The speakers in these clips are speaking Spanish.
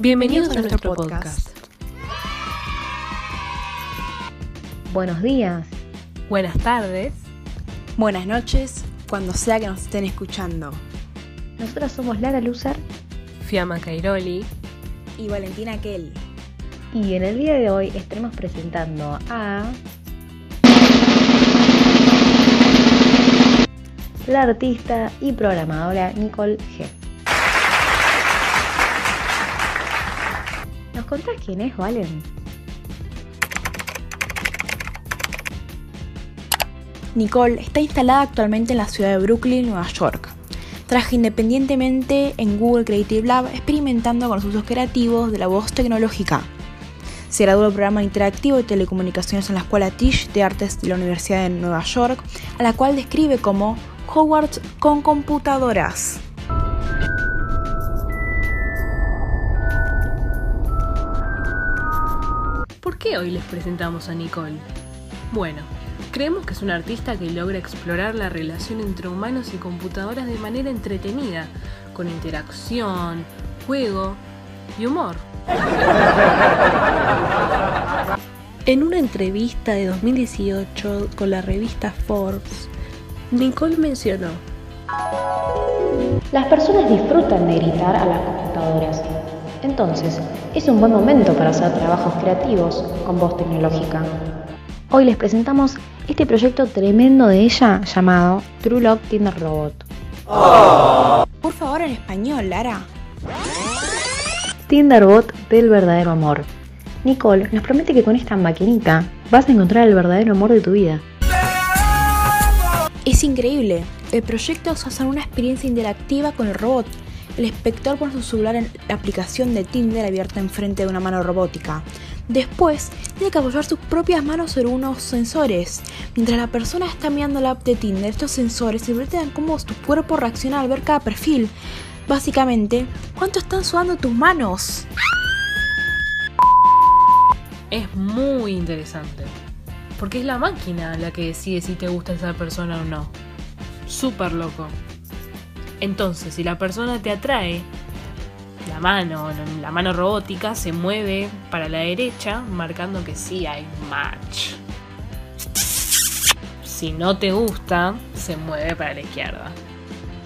Bienvenidos a nuestro podcast. Buenos días. Buenas tardes. Buenas noches, cuando sea que nos estén escuchando. Nosotras somos Lara Lucer Fiamma Cairoli. Y Valentina Kell. y en el día de hoy estaremos presentando a la artista y programadora Nicole G. contás quién es, Valen? Nicole está instalada actualmente en la ciudad de Brooklyn, Nueva York. Trabaja independientemente en Google Creative Lab experimentando con los usos creativos de la voz tecnológica. Se graduó del programa interactivo de telecomunicaciones en la Escuela Tisch de Artes de la Universidad de Nueva York, a la cual describe como Hogwarts con computadoras. Qué hoy les presentamos a Nicole? Bueno, creemos que es una artista que logra explorar la relación entre humanos y computadoras de manera entretenida, con interacción, juego y humor. En una entrevista de 2018 con la revista Forbes, Nicole mencionó, Las personas disfrutan de gritar a las computadoras. Entonces, es un buen momento para hacer trabajos creativos con voz tecnológica. Hoy les presentamos este proyecto tremendo de ella llamado True Love Tinder Robot. Por favor, en español, Lara. Tinderbot del verdadero amor. Nicole nos promete que con esta maquinita vas a encontrar el verdadero amor de tu vida. Es increíble. El proyecto es hacer una experiencia interactiva con el robot. El espectador pone su celular en la aplicación de Tinder abierta enfrente de una mano robótica. Después, tiene que apoyar sus propias manos sobre unos sensores. Mientras la persona está mirando la app de Tinder, estos sensores interpretan cómo tu cuerpo reacciona al ver cada perfil. Básicamente, ¿cuánto están sudando tus manos? es muy interesante, porque es la máquina la que decide si te gusta esa persona o no. Súper loco. Entonces, si la persona te atrae, la mano, la mano robótica se mueve para la derecha, marcando que sí hay match. Si no te gusta, se mueve para la izquierda.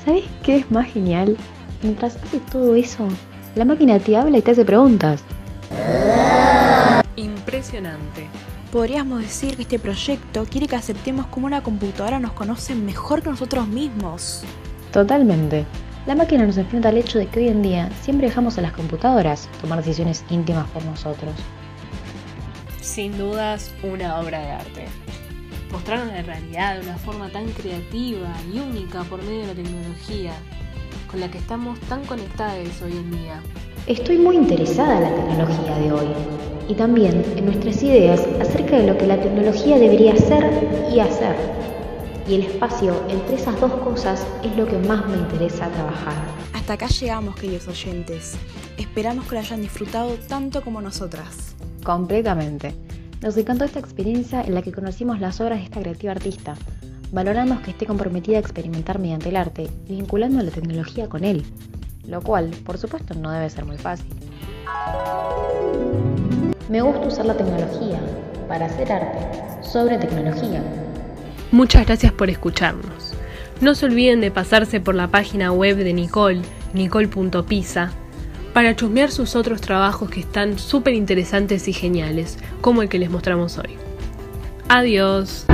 ¿Sabes qué es más genial? Mientras hace todo eso, la máquina te habla y te hace preguntas. Impresionante. Podríamos decir que este proyecto quiere que aceptemos cómo una computadora nos conoce mejor que nosotros mismos. Totalmente. La máquina nos enfrenta al hecho de que hoy en día siempre dejamos a las computadoras tomar decisiones íntimas por nosotros. Sin dudas, una obra de arte. Mostraron la realidad de una forma tan creativa y única por medio de la tecnología, con la que estamos tan conectados hoy en día. Estoy muy interesada en la tecnología de hoy y también en nuestras ideas acerca de lo que la tecnología debería ser y hacer. Y el espacio entre esas dos cosas es lo que más me interesa trabajar. Hasta acá llegamos, queridos oyentes. Esperamos que lo hayan disfrutado tanto como nosotras. Completamente. Nos encantó esta experiencia en la que conocimos las obras de esta creativa artista. Valoramos que esté comprometida a experimentar mediante el arte, vinculando la tecnología con él. Lo cual, por supuesto, no debe ser muy fácil. Me gusta usar la tecnología para hacer arte sobre tecnología. Muchas gracias por escucharnos. No se olviden de pasarse por la página web de Nicole, nicole.pisa, para chusmear sus otros trabajos que están súper interesantes y geniales, como el que les mostramos hoy. Adiós.